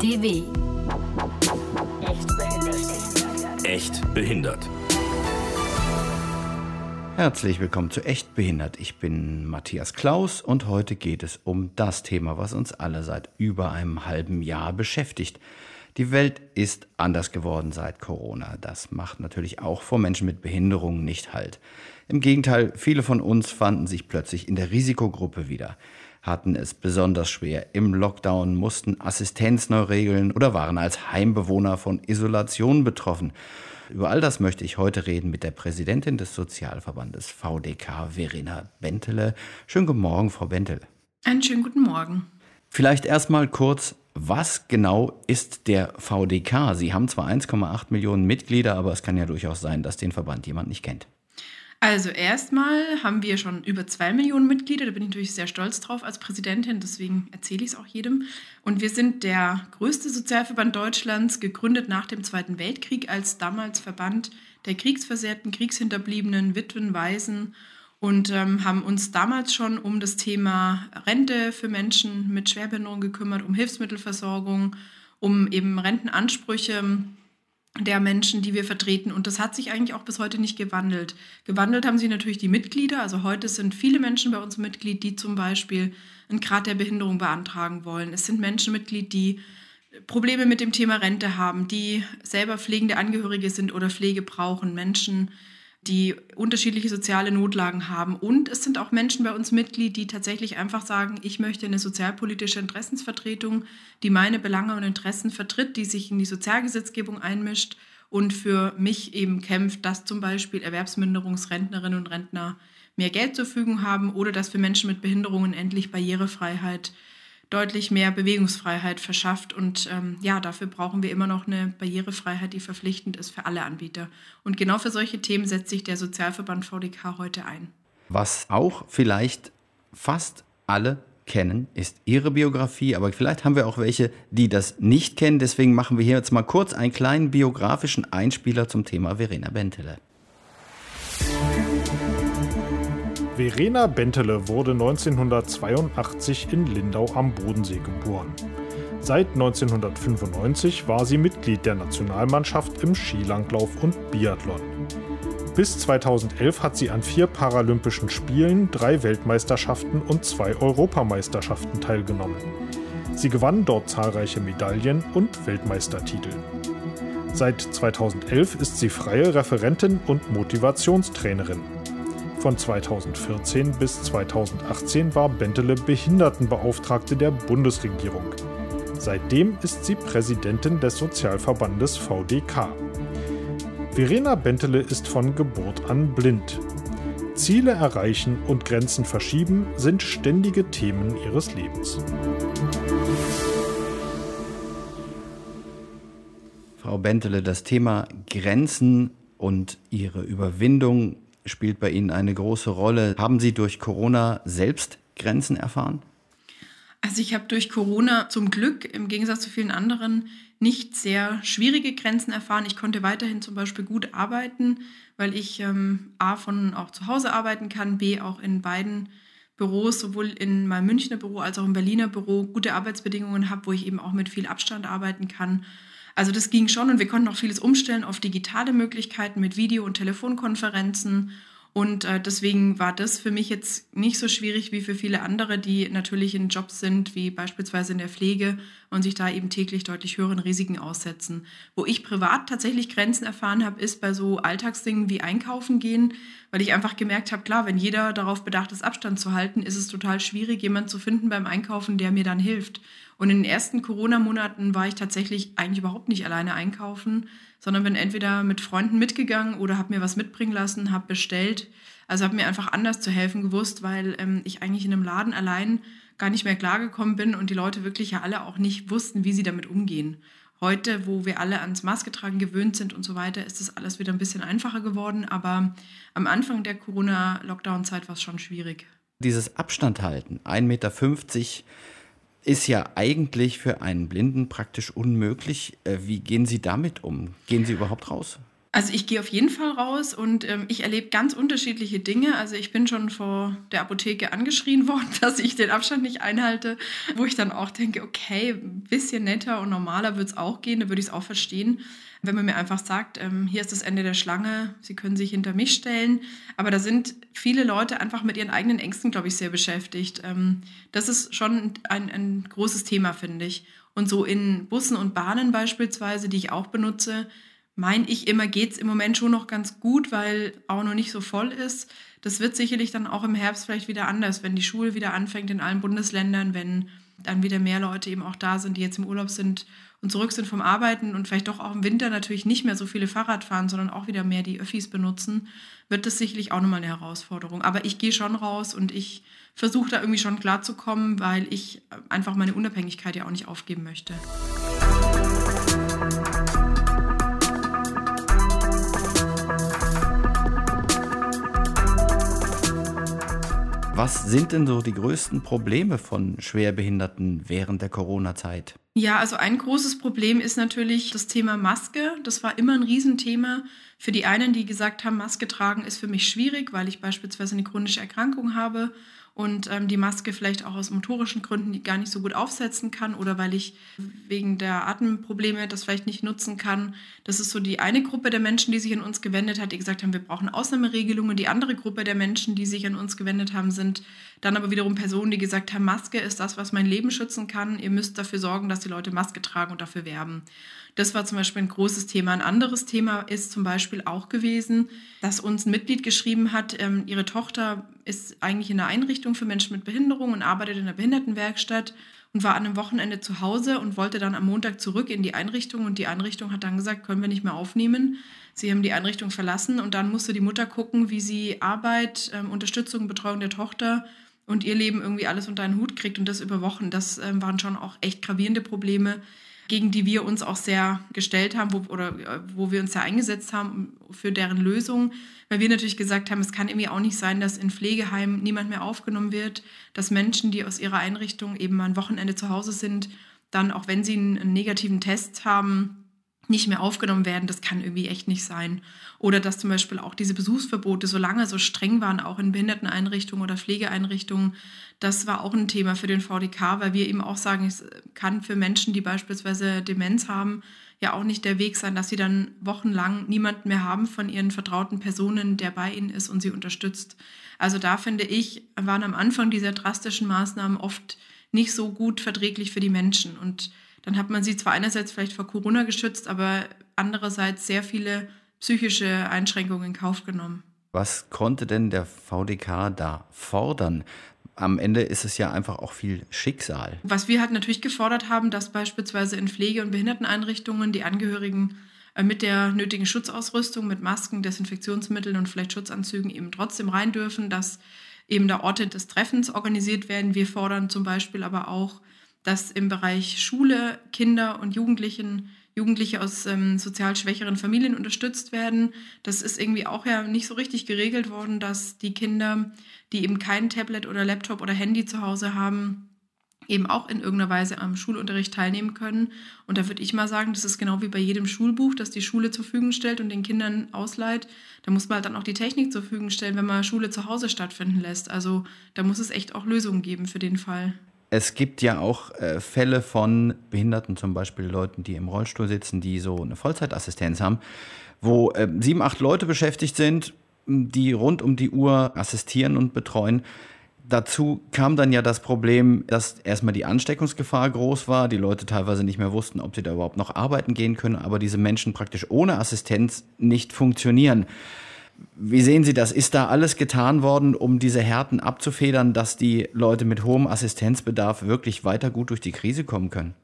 DW Echt behindert. Herzlich willkommen zu Echt behindert. Ich bin Matthias Klaus und heute geht es um das Thema, was uns alle seit über einem halben Jahr beschäftigt. Die Welt ist anders geworden seit Corona. Das macht natürlich auch vor Menschen mit Behinderungen nicht halt. Im Gegenteil, viele von uns fanden sich plötzlich in der Risikogruppe wieder, hatten es besonders schwer im Lockdown, mussten Assistenz neu regeln oder waren als Heimbewohner von Isolation betroffen. Über all das möchte ich heute reden mit der Präsidentin des Sozialverbandes VDK, Verena Bentele. Schönen guten Morgen, Frau Bentele. Einen schönen guten Morgen. Vielleicht erstmal kurz, was genau ist der VDK? Sie haben zwar 1,8 Millionen Mitglieder, aber es kann ja durchaus sein, dass den Verband jemand nicht kennt. Also erstmal haben wir schon über zwei Millionen Mitglieder, da bin ich natürlich sehr stolz drauf als Präsidentin, deswegen erzähle ich es auch jedem. Und wir sind der größte Sozialverband Deutschlands, gegründet nach dem Zweiten Weltkrieg als damals Verband der Kriegsversehrten, Kriegshinterbliebenen, Witwen, Waisen. Und ähm, haben uns damals schon um das Thema Rente für Menschen mit Schwerbehinderung gekümmert, um Hilfsmittelversorgung, um eben Rentenansprüche der Menschen, die wir vertreten. Und das hat sich eigentlich auch bis heute nicht gewandelt. Gewandelt haben sich natürlich die Mitglieder. Also heute sind viele Menschen bei uns Mitglied, die zum Beispiel einen Grad der Behinderung beantragen wollen. Es sind Menschen Mitglied, die Probleme mit dem Thema Rente haben, die selber pflegende Angehörige sind oder Pflege brauchen. Menschen, die unterschiedliche soziale Notlagen haben. Und es sind auch Menschen bei uns Mitglied, die tatsächlich einfach sagen, ich möchte eine sozialpolitische Interessensvertretung, die meine Belange und Interessen vertritt, die sich in die Sozialgesetzgebung einmischt und für mich eben kämpft, dass zum Beispiel Erwerbsminderungsrentnerinnen und Rentner mehr Geld zur Verfügung haben oder dass für Menschen mit Behinderungen endlich Barrierefreiheit deutlich mehr Bewegungsfreiheit verschafft. Und ähm, ja, dafür brauchen wir immer noch eine Barrierefreiheit, die verpflichtend ist für alle Anbieter. Und genau für solche Themen setzt sich der Sozialverband VDK heute ein. Was auch vielleicht fast alle kennen, ist ihre Biografie, aber vielleicht haben wir auch welche, die das nicht kennen. Deswegen machen wir hier jetzt mal kurz einen kleinen biografischen Einspieler zum Thema Verena Bentele. Verena Bentele wurde 1982 in Lindau am Bodensee geboren. Seit 1995 war sie Mitglied der Nationalmannschaft im Skilanglauf und Biathlon. Bis 2011 hat sie an vier Paralympischen Spielen, drei Weltmeisterschaften und zwei Europameisterschaften teilgenommen. Sie gewann dort zahlreiche Medaillen und Weltmeistertitel. Seit 2011 ist sie freie Referentin und Motivationstrainerin. Von 2014 bis 2018 war Bentele Behindertenbeauftragte der Bundesregierung. Seitdem ist sie Präsidentin des Sozialverbandes VDK. Verena Bentele ist von Geburt an blind. Ziele erreichen und Grenzen verschieben sind ständige Themen ihres Lebens. Frau Bentele, das Thema Grenzen und ihre Überwindung spielt bei Ihnen eine große Rolle. Haben Sie durch Corona selbst Grenzen erfahren? Also ich habe durch Corona zum Glück im Gegensatz zu vielen anderen nicht sehr schwierige Grenzen erfahren. Ich konnte weiterhin zum Beispiel gut arbeiten, weil ich ähm, A von auch zu Hause arbeiten kann, B auch in beiden Büros, sowohl in meinem Münchner Büro als auch im Berliner Büro, gute Arbeitsbedingungen habe, wo ich eben auch mit viel Abstand arbeiten kann. Also das ging schon und wir konnten auch vieles umstellen auf digitale Möglichkeiten mit Video- und Telefonkonferenzen. Und äh, deswegen war das für mich jetzt nicht so schwierig wie für viele andere, die natürlich in Jobs sind, wie beispielsweise in der Pflege und sich da eben täglich deutlich höheren Risiken aussetzen. Wo ich privat tatsächlich Grenzen erfahren habe, ist bei so Alltagsdingen wie Einkaufen gehen, weil ich einfach gemerkt habe, klar, wenn jeder darauf bedacht ist, Abstand zu halten, ist es total schwierig, jemanden zu finden beim Einkaufen, der mir dann hilft. Und in den ersten Corona-Monaten war ich tatsächlich eigentlich überhaupt nicht alleine einkaufen, sondern bin entweder mit Freunden mitgegangen oder habe mir was mitbringen lassen, habe bestellt. Also habe mir einfach anders zu helfen gewusst, weil ähm, ich eigentlich in einem Laden allein gar nicht mehr klargekommen bin und die Leute wirklich ja alle auch nicht wussten, wie sie damit umgehen. Heute, wo wir alle ans Maske tragen gewöhnt sind und so weiter, ist das alles wieder ein bisschen einfacher geworden. Aber am Anfang der Corona-Lockdown-Zeit war es schon schwierig. Dieses Abstand halten, 1,50 Meter ist ja eigentlich für einen Blinden praktisch unmöglich. Äh, wie gehen Sie damit um? Gehen Sie überhaupt raus? Also ich gehe auf jeden Fall raus und ähm, ich erlebe ganz unterschiedliche Dinge. Also ich bin schon vor der Apotheke angeschrien worden, dass ich den Abstand nicht einhalte, wo ich dann auch denke, okay, ein bisschen netter und normaler wird es auch gehen, da würde ich es auch verstehen. Wenn man mir einfach sagt, ähm, hier ist das Ende der Schlange, Sie können sich hinter mich stellen. Aber da sind viele Leute einfach mit ihren eigenen Ängsten, glaube ich, sehr beschäftigt. Ähm, das ist schon ein, ein großes Thema, finde ich. Und so in Bussen und Bahnen beispielsweise, die ich auch benutze, meine ich immer, geht es im Moment schon noch ganz gut, weil auch noch nicht so voll ist. Das wird sicherlich dann auch im Herbst vielleicht wieder anders, wenn die Schule wieder anfängt in allen Bundesländern, wenn dann wieder mehr Leute eben auch da sind, die jetzt im Urlaub sind und zurück sind vom Arbeiten und vielleicht doch auch im Winter natürlich nicht mehr so viele Fahrrad fahren, sondern auch wieder mehr die Öffis benutzen, wird das sicherlich auch nochmal eine Herausforderung. Aber ich gehe schon raus und ich versuche da irgendwie schon klarzukommen, weil ich einfach meine Unabhängigkeit ja auch nicht aufgeben möchte. Was sind denn so die größten Probleme von Schwerbehinderten während der Corona-Zeit? Ja, also ein großes Problem ist natürlich das Thema Maske. Das war immer ein Riesenthema. Für die einen, die gesagt haben, Maske tragen ist für mich schwierig, weil ich beispielsweise eine chronische Erkrankung habe und ähm, die Maske vielleicht auch aus motorischen Gründen gar nicht so gut aufsetzen kann oder weil ich wegen der Atemprobleme das vielleicht nicht nutzen kann. Das ist so die eine Gruppe der Menschen, die sich an uns gewendet hat, die gesagt haben, wir brauchen Ausnahmeregelungen. Die andere Gruppe der Menschen, die sich an uns gewendet haben, sind dann aber wiederum Personen, die gesagt haben, Maske ist das, was mein Leben schützen kann. Ihr müsst dafür sorgen, dass die Leute Maske tragen und dafür werben. Das war zum Beispiel ein großes Thema. Ein anderes Thema ist zum Beispiel auch gewesen, dass uns ein Mitglied geschrieben hat, ähm, ihre Tochter ist eigentlich in einer Einrichtung für Menschen mit Behinderung und arbeitet in einer Behindertenwerkstatt und war an einem Wochenende zu Hause und wollte dann am Montag zurück in die Einrichtung und die Einrichtung hat dann gesagt, können wir nicht mehr aufnehmen. Sie haben die Einrichtung verlassen und dann musste die Mutter gucken, wie sie Arbeit, ähm, Unterstützung, Betreuung der Tochter und ihr Leben irgendwie alles unter einen Hut kriegt und das über Wochen. Das ähm, waren schon auch echt gravierende Probleme, gegen die wir uns auch sehr gestellt haben wo, oder äh, wo wir uns sehr eingesetzt haben für deren Lösung, weil wir natürlich gesagt haben, es kann irgendwie auch nicht sein, dass in Pflegeheimen niemand mehr aufgenommen wird, dass Menschen, die aus ihrer Einrichtung eben ein Wochenende zu Hause sind, dann auch wenn sie einen negativen Test haben, nicht mehr aufgenommen werden, das kann irgendwie echt nicht sein. Oder dass zum Beispiel auch diese Besuchsverbote so lange so streng waren, auch in Behinderteneinrichtungen oder Pflegeeinrichtungen, das war auch ein Thema für den VDK, weil wir eben auch sagen, es kann für Menschen, die beispielsweise Demenz haben, ja auch nicht der Weg sein, dass sie dann wochenlang niemanden mehr haben von ihren vertrauten Personen, der bei ihnen ist und sie unterstützt. Also da finde ich, waren am Anfang dieser drastischen Maßnahmen oft nicht so gut verträglich für die Menschen. Und dann hat man sie zwar einerseits vielleicht vor Corona geschützt, aber andererseits sehr viele psychische Einschränkungen in Kauf genommen. Was konnte denn der VDK da fordern? Am Ende ist es ja einfach auch viel Schicksal. Was wir halt natürlich gefordert haben, dass beispielsweise in Pflege- und Behinderteneinrichtungen die Angehörigen äh, mit der nötigen Schutzausrüstung, mit Masken, Desinfektionsmitteln und vielleicht Schutzanzügen eben trotzdem rein dürfen, dass eben da Orte des Treffens organisiert werden. Wir fordern zum Beispiel aber auch, dass im Bereich Schule Kinder und Jugendlichen Jugendliche aus ähm, sozial schwächeren Familien unterstützt werden. Das ist irgendwie auch ja nicht so richtig geregelt worden, dass die Kinder, die eben kein Tablet oder Laptop oder Handy zu Hause haben, eben auch in irgendeiner Weise am Schulunterricht teilnehmen können. Und da würde ich mal sagen, das ist genau wie bei jedem Schulbuch, das die Schule zur Verfügung stellt und den Kindern ausleiht. Da muss man halt dann auch die Technik zur Verfügung stellen, wenn man Schule zu Hause stattfinden lässt. Also da muss es echt auch Lösungen geben für den Fall. Es gibt ja auch äh, Fälle von Behinderten, zum Beispiel Leuten, die im Rollstuhl sitzen, die so eine Vollzeitassistenz haben, wo äh, sieben, acht Leute beschäftigt sind, die rund um die Uhr assistieren und betreuen. Dazu kam dann ja das Problem, dass erstmal die Ansteckungsgefahr groß war, die Leute teilweise nicht mehr wussten, ob sie da überhaupt noch arbeiten gehen können, aber diese Menschen praktisch ohne Assistenz nicht funktionieren. Wie sehen Sie das? Ist da alles getan worden, um diese Härten abzufedern, dass die Leute mit hohem Assistenzbedarf wirklich weiter gut durch die Krise kommen können?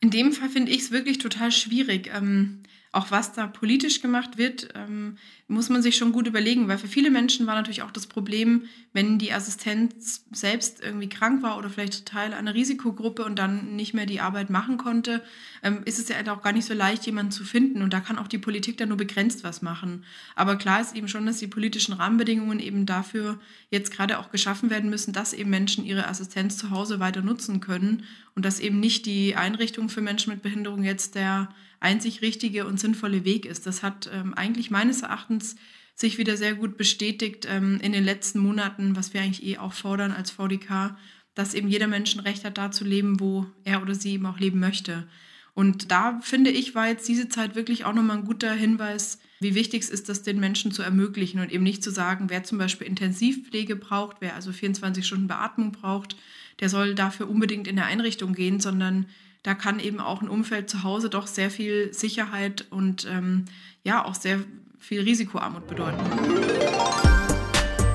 In dem Fall finde ich es wirklich total schwierig. Ähm, auch was da politisch gemacht wird, ähm, muss man sich schon gut überlegen, weil für viele Menschen war natürlich auch das Problem, wenn die Assistenz selbst irgendwie krank war oder vielleicht Teil einer Risikogruppe und dann nicht mehr die Arbeit machen konnte, ähm, ist es ja auch gar nicht so leicht, jemanden zu finden. Und da kann auch die Politik dann nur begrenzt was machen. Aber klar ist eben schon, dass die politischen Rahmenbedingungen eben dafür jetzt gerade auch geschaffen werden müssen, dass eben Menschen ihre Assistenz zu Hause weiter nutzen können und dass eben nicht die Einrichtung für Menschen mit Behinderung jetzt der einzig richtige und sinnvolle Weg ist. Das hat ähm, eigentlich meines Erachtens sich wieder sehr gut bestätigt ähm, in den letzten Monaten, was wir eigentlich eh auch fordern als VDK, dass eben jeder Mensch ein Recht hat, da zu leben, wo er oder sie eben auch leben möchte. Und da finde ich, war jetzt diese Zeit wirklich auch nochmal ein guter Hinweis, wie wichtig es ist, das den Menschen zu ermöglichen und eben nicht zu sagen, wer zum Beispiel Intensivpflege braucht, wer also 24 Stunden Beatmung braucht, der soll dafür unbedingt in der Einrichtung gehen, sondern da kann eben auch ein Umfeld zu Hause doch sehr viel Sicherheit und ähm, ja auch sehr viel Risikoarmut bedeuten.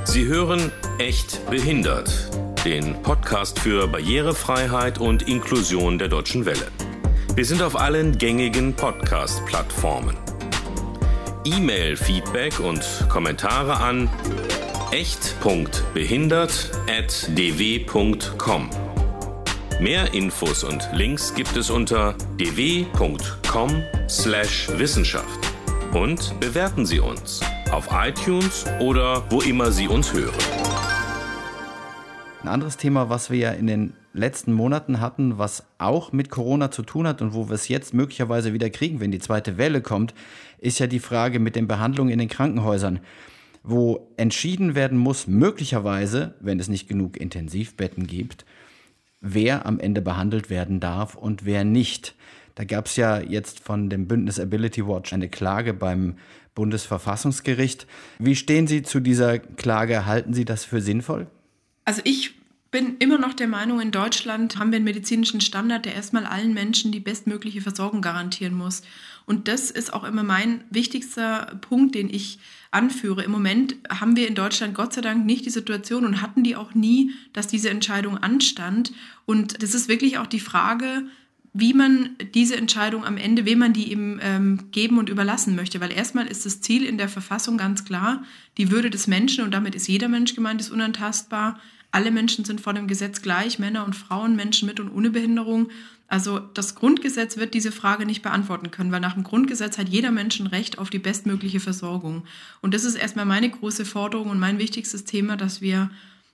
Sie hören echt behindert, den Podcast für Barrierefreiheit und Inklusion der Deutschen Welle. Wir sind auf allen gängigen Podcast-Plattformen. E-Mail, Feedback und Kommentare an echt.behindert.dw.com. Mehr Infos und Links gibt es unter dw.com/wissenschaft. Und bewerten Sie uns auf iTunes oder wo immer Sie uns hören. Ein anderes Thema, was wir ja in den letzten Monaten hatten, was auch mit Corona zu tun hat und wo wir es jetzt möglicherweise wieder kriegen, wenn die zweite Welle kommt, ist ja die Frage mit den Behandlungen in den Krankenhäusern, wo entschieden werden muss, möglicherweise, wenn es nicht genug Intensivbetten gibt, wer am Ende behandelt werden darf und wer nicht. Da gab es ja jetzt von dem Bündnis Ability Watch eine Klage beim Bundesverfassungsgericht. Wie stehen Sie zu dieser Klage? Halten Sie das für sinnvoll? Also ich bin immer noch der Meinung, in Deutschland haben wir einen medizinischen Standard, der erstmal allen Menschen die bestmögliche Versorgung garantieren muss. Und das ist auch immer mein wichtigster Punkt, den ich anführe. Im Moment haben wir in Deutschland Gott sei Dank nicht die Situation und hatten die auch nie, dass diese Entscheidung anstand. Und das ist wirklich auch die Frage, wie man diese Entscheidung am Ende, wem man die eben ähm, geben und überlassen möchte. Weil erstmal ist das Ziel in der Verfassung ganz klar, die Würde des Menschen, und damit ist jeder Mensch gemeint, ist unantastbar, alle Menschen sind vor dem Gesetz gleich, Männer und Frauen, Menschen mit und ohne Behinderung. Also das Grundgesetz wird diese Frage nicht beantworten können, weil nach dem Grundgesetz hat jeder Mensch ein Recht auf die bestmögliche Versorgung. Und das ist erstmal meine große Forderung und mein wichtigstes Thema, dass wir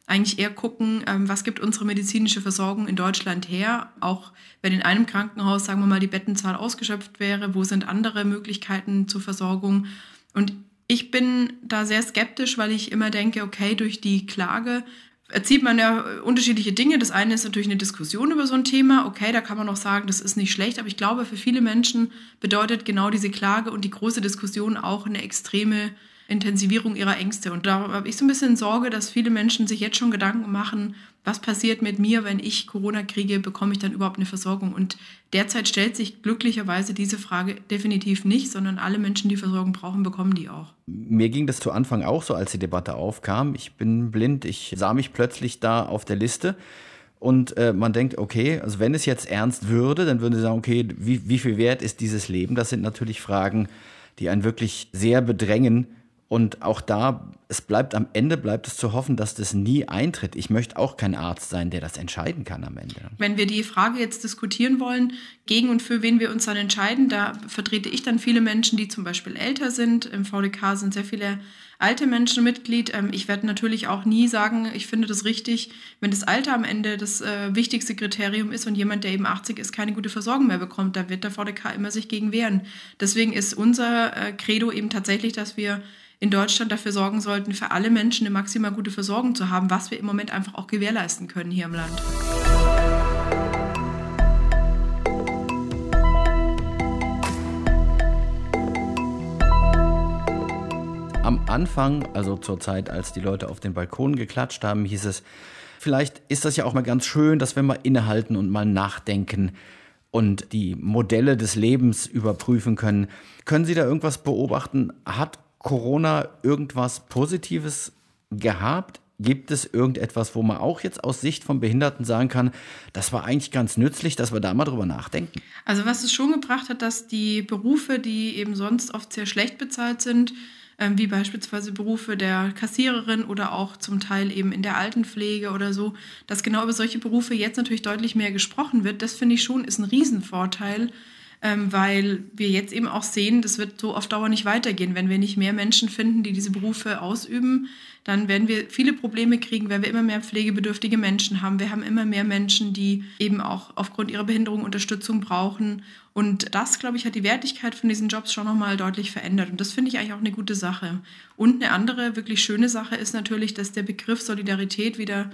eigentlich eher gucken, ähm, was gibt unsere medizinische Versorgung in Deutschland her, auch wenn in einem Krankenhaus, sagen wir mal, die Bettenzahl ausgeschöpft wäre, wo sind andere Möglichkeiten zur Versorgung. Und ich bin da sehr skeptisch, weil ich immer denke, okay, durch die Klage erzieht man ja unterschiedliche Dinge. Das eine ist natürlich eine Diskussion über so ein Thema. Okay, da kann man auch sagen, das ist nicht schlecht, aber ich glaube, für viele Menschen bedeutet genau diese Klage und die große Diskussion auch eine extreme Intensivierung ihrer Ängste. Und da habe ich so ein bisschen Sorge, dass viele Menschen sich jetzt schon Gedanken machen, was passiert mit mir, wenn ich Corona kriege, bekomme ich dann überhaupt eine Versorgung? Und derzeit stellt sich glücklicherweise diese Frage definitiv nicht, sondern alle Menschen, die Versorgung brauchen, bekommen die auch. Mir ging das zu Anfang auch so, als die Debatte aufkam. Ich bin blind, ich sah mich plötzlich da auf der Liste. Und äh, man denkt, okay, also wenn es jetzt ernst würde, dann würden sie sagen, okay, wie, wie viel wert ist dieses Leben? Das sind natürlich Fragen, die einen wirklich sehr bedrängen und auch da, es bleibt am Ende, bleibt es zu hoffen, dass das nie eintritt. Ich möchte auch kein Arzt sein, der das entscheiden kann am Ende. Wenn wir die Frage jetzt diskutieren wollen, gegen und für wen wir uns dann entscheiden, da vertrete ich dann viele Menschen, die zum Beispiel älter sind. Im VDK sind sehr viele alte Menschen Mitglied. Ähm, ich werde natürlich auch nie sagen, ich finde das richtig, wenn das Alter am Ende das äh, wichtigste Kriterium ist und jemand, der eben 80 ist, keine gute Versorgung mehr bekommt. Da wird der VDK immer sich gegen wehren. Deswegen ist unser äh, Credo eben tatsächlich, dass wir in Deutschland dafür sorgen sollten, für alle Menschen eine maximal gute Versorgung zu haben, was wir im Moment einfach auch gewährleisten können hier im Land. Am Anfang, also zur Zeit, als die Leute auf den Balkonen geklatscht haben, hieß es, vielleicht ist das ja auch mal ganz schön, dass wir mal innehalten und mal nachdenken und die Modelle des Lebens überprüfen können. Können Sie da irgendwas beobachten? Hat Corona irgendwas Positives gehabt? Gibt es irgendetwas, wo man auch jetzt aus Sicht von Behinderten sagen kann, das war eigentlich ganz nützlich, dass wir da mal drüber nachdenken? Also was es schon gebracht hat, dass die Berufe, die eben sonst oft sehr schlecht bezahlt sind, wie beispielsweise Berufe der Kassiererin oder auch zum Teil eben in der Altenpflege oder so, dass genau über solche Berufe jetzt natürlich deutlich mehr gesprochen wird. Das finde ich schon ist ein Riesenvorteil, ähm, weil wir jetzt eben auch sehen, das wird so auf Dauer nicht weitergehen. Wenn wir nicht mehr Menschen finden, die diese Berufe ausüben, dann werden wir viele Probleme kriegen, weil wir immer mehr pflegebedürftige Menschen haben. Wir haben immer mehr Menschen, die eben auch aufgrund ihrer Behinderung Unterstützung brauchen. Und das, glaube ich, hat die Wertigkeit von diesen Jobs schon nochmal deutlich verändert. Und das finde ich eigentlich auch eine gute Sache. Und eine andere wirklich schöne Sache ist natürlich, dass der Begriff Solidarität wieder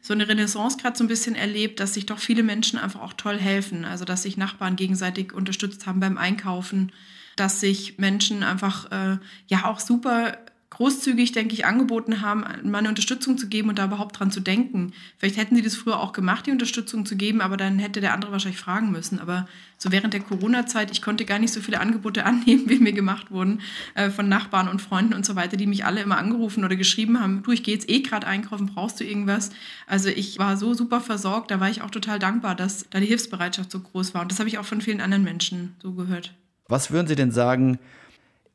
so eine Renaissance gerade so ein bisschen erlebt, dass sich doch viele Menschen einfach auch toll helfen. Also dass sich Nachbarn gegenseitig unterstützt haben beim Einkaufen, dass sich Menschen einfach äh, ja auch super großzügig, denke ich, angeboten haben, mal eine Unterstützung zu geben und da überhaupt dran zu denken. Vielleicht hätten sie das früher auch gemacht, die Unterstützung zu geben, aber dann hätte der andere wahrscheinlich fragen müssen. Aber so während der Corona-Zeit, ich konnte gar nicht so viele Angebote annehmen, wie mir gemacht wurden, äh, von Nachbarn und Freunden und so weiter, die mich alle immer angerufen oder geschrieben haben, du, ich gehe jetzt eh gerade einkaufen, brauchst du irgendwas? Also ich war so super versorgt, da war ich auch total dankbar, dass da die Hilfsbereitschaft so groß war. Und das habe ich auch von vielen anderen Menschen so gehört. Was würden Sie denn sagen,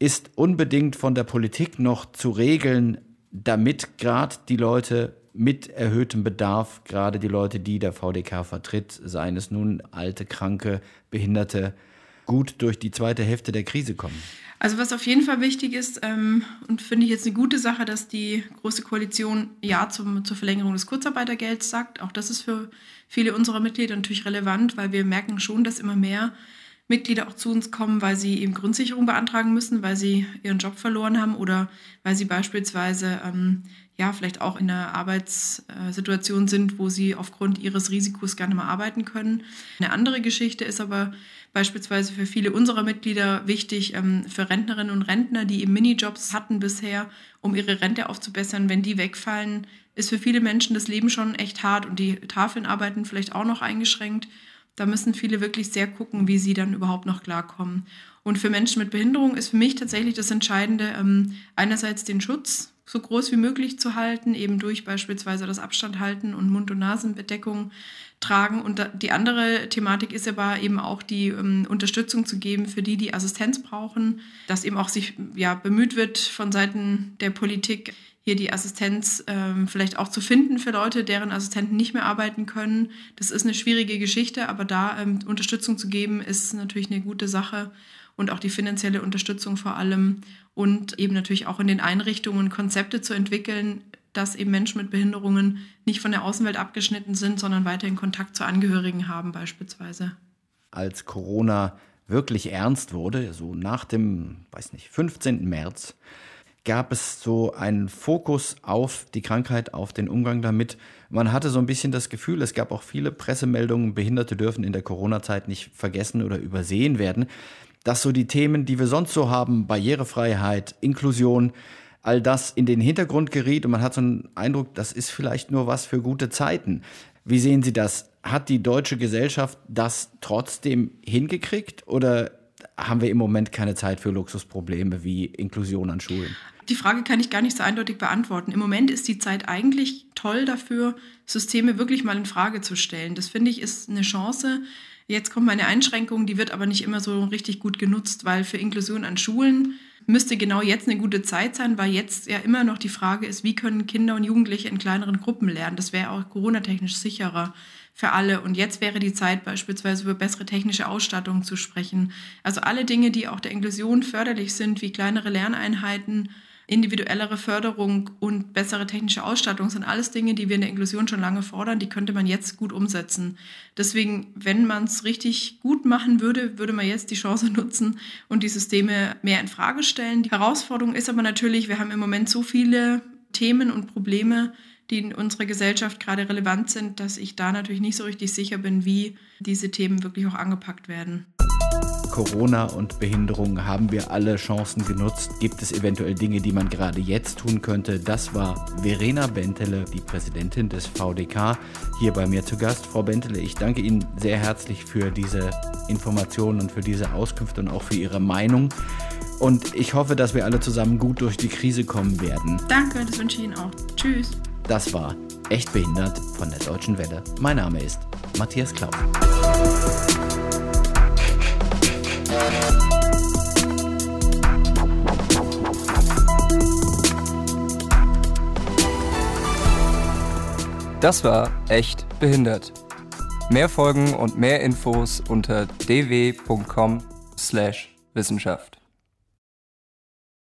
ist unbedingt von der Politik noch zu regeln, damit gerade die Leute mit erhöhtem Bedarf, gerade die Leute, die der VDK vertritt, seien es nun alte, kranke, Behinderte, gut durch die zweite Hälfte der Krise kommen? Also was auf jeden Fall wichtig ist ähm, und finde ich jetzt eine gute Sache, dass die Große Koalition Ja zum, zur Verlängerung des Kurzarbeitergelds sagt. Auch das ist für viele unserer Mitglieder natürlich relevant, weil wir merken schon, dass immer mehr Mitglieder auch zu uns kommen, weil sie eben Grundsicherung beantragen müssen, weil sie ihren Job verloren haben oder weil sie beispielsweise ähm, ja vielleicht auch in einer Arbeitssituation sind, wo sie aufgrund ihres Risikos gerne mal arbeiten können. Eine andere Geschichte ist aber beispielsweise für viele unserer Mitglieder wichtig, ähm, für Rentnerinnen und Rentner, die eben Minijobs hatten bisher, um ihre Rente aufzubessern. Wenn die wegfallen, ist für viele Menschen das Leben schon echt hart und die Tafeln arbeiten vielleicht auch noch eingeschränkt. Da müssen viele wirklich sehr gucken, wie sie dann überhaupt noch klarkommen. Und für Menschen mit Behinderung ist für mich tatsächlich das Entscheidende, ähm, einerseits den Schutz so groß wie möglich zu halten, eben durch beispielsweise das Abstand halten und Mund- und Nasenbedeckung tragen. Und die andere Thematik ist aber eben auch die ähm, Unterstützung zu geben für die, die Assistenz brauchen, dass eben auch sich ja, bemüht wird von Seiten der Politik, hier die Assistenz ähm, vielleicht auch zu finden für Leute, deren Assistenten nicht mehr arbeiten können. Das ist eine schwierige Geschichte, aber da ähm, Unterstützung zu geben, ist natürlich eine gute Sache und auch die finanzielle Unterstützung vor allem und eben natürlich auch in den Einrichtungen Konzepte zu entwickeln, dass eben Menschen mit Behinderungen nicht von der Außenwelt abgeschnitten sind, sondern weiterhin Kontakt zu Angehörigen haben beispielsweise. Als Corona wirklich ernst wurde, so nach dem, weiß nicht, 15. März, gab es so einen Fokus auf die Krankheit, auf den Umgang damit. Man hatte so ein bisschen das Gefühl, es gab auch viele Pressemeldungen, Behinderte dürfen in der Corona-Zeit nicht vergessen oder übersehen werden, dass so die Themen, die wir sonst so haben, Barrierefreiheit, Inklusion, all das in den Hintergrund geriet und man hat so einen Eindruck, das ist vielleicht nur was für gute Zeiten. Wie sehen Sie das? Hat die deutsche Gesellschaft das trotzdem hingekriegt oder haben wir im Moment keine Zeit für Luxusprobleme wie Inklusion an Schulen? Die Frage kann ich gar nicht so eindeutig beantworten. Im Moment ist die Zeit eigentlich toll dafür, Systeme wirklich mal in Frage zu stellen. Das finde ich ist eine Chance. Jetzt kommt meine Einschränkung, die wird aber nicht immer so richtig gut genutzt, weil für Inklusion an Schulen müsste genau jetzt eine gute Zeit sein, weil jetzt ja immer noch die Frage ist, wie können Kinder und Jugendliche in kleineren Gruppen lernen. Das wäre auch coronatechnisch sicherer für alle. Und jetzt wäre die Zeit beispielsweise über bessere technische Ausstattung zu sprechen. Also alle Dinge, die auch der Inklusion förderlich sind, wie kleinere Lerneinheiten, individuellere Förderung und bessere technische Ausstattung sind alles Dinge, die wir in der Inklusion schon lange fordern, die könnte man jetzt gut umsetzen. Deswegen, wenn man es richtig gut machen würde, würde man jetzt die Chance nutzen und die Systeme mehr in Frage stellen. Die Herausforderung ist aber natürlich, wir haben im Moment so viele Themen und Probleme, die in unserer Gesellschaft gerade relevant sind, dass ich da natürlich nicht so richtig sicher bin, wie diese Themen wirklich auch angepackt werden. Corona und Behinderung haben wir alle Chancen genutzt. Gibt es eventuell Dinge, die man gerade jetzt tun könnte? Das war Verena Bentele, die Präsidentin des VDK, hier bei mir zu Gast. Frau Bentele, ich danke Ihnen sehr herzlich für diese Informationen und für diese Auskünfte und auch für Ihre Meinung. Und ich hoffe, dass wir alle zusammen gut durch die Krise kommen werden. Danke, das wünsche ich Ihnen auch. Tschüss. Das war Echt Behindert von der Deutschen Welle. Mein Name ist Matthias Klaus. Das war Echt Behindert. Mehr Folgen und mehr Infos unter dw.com/wissenschaft.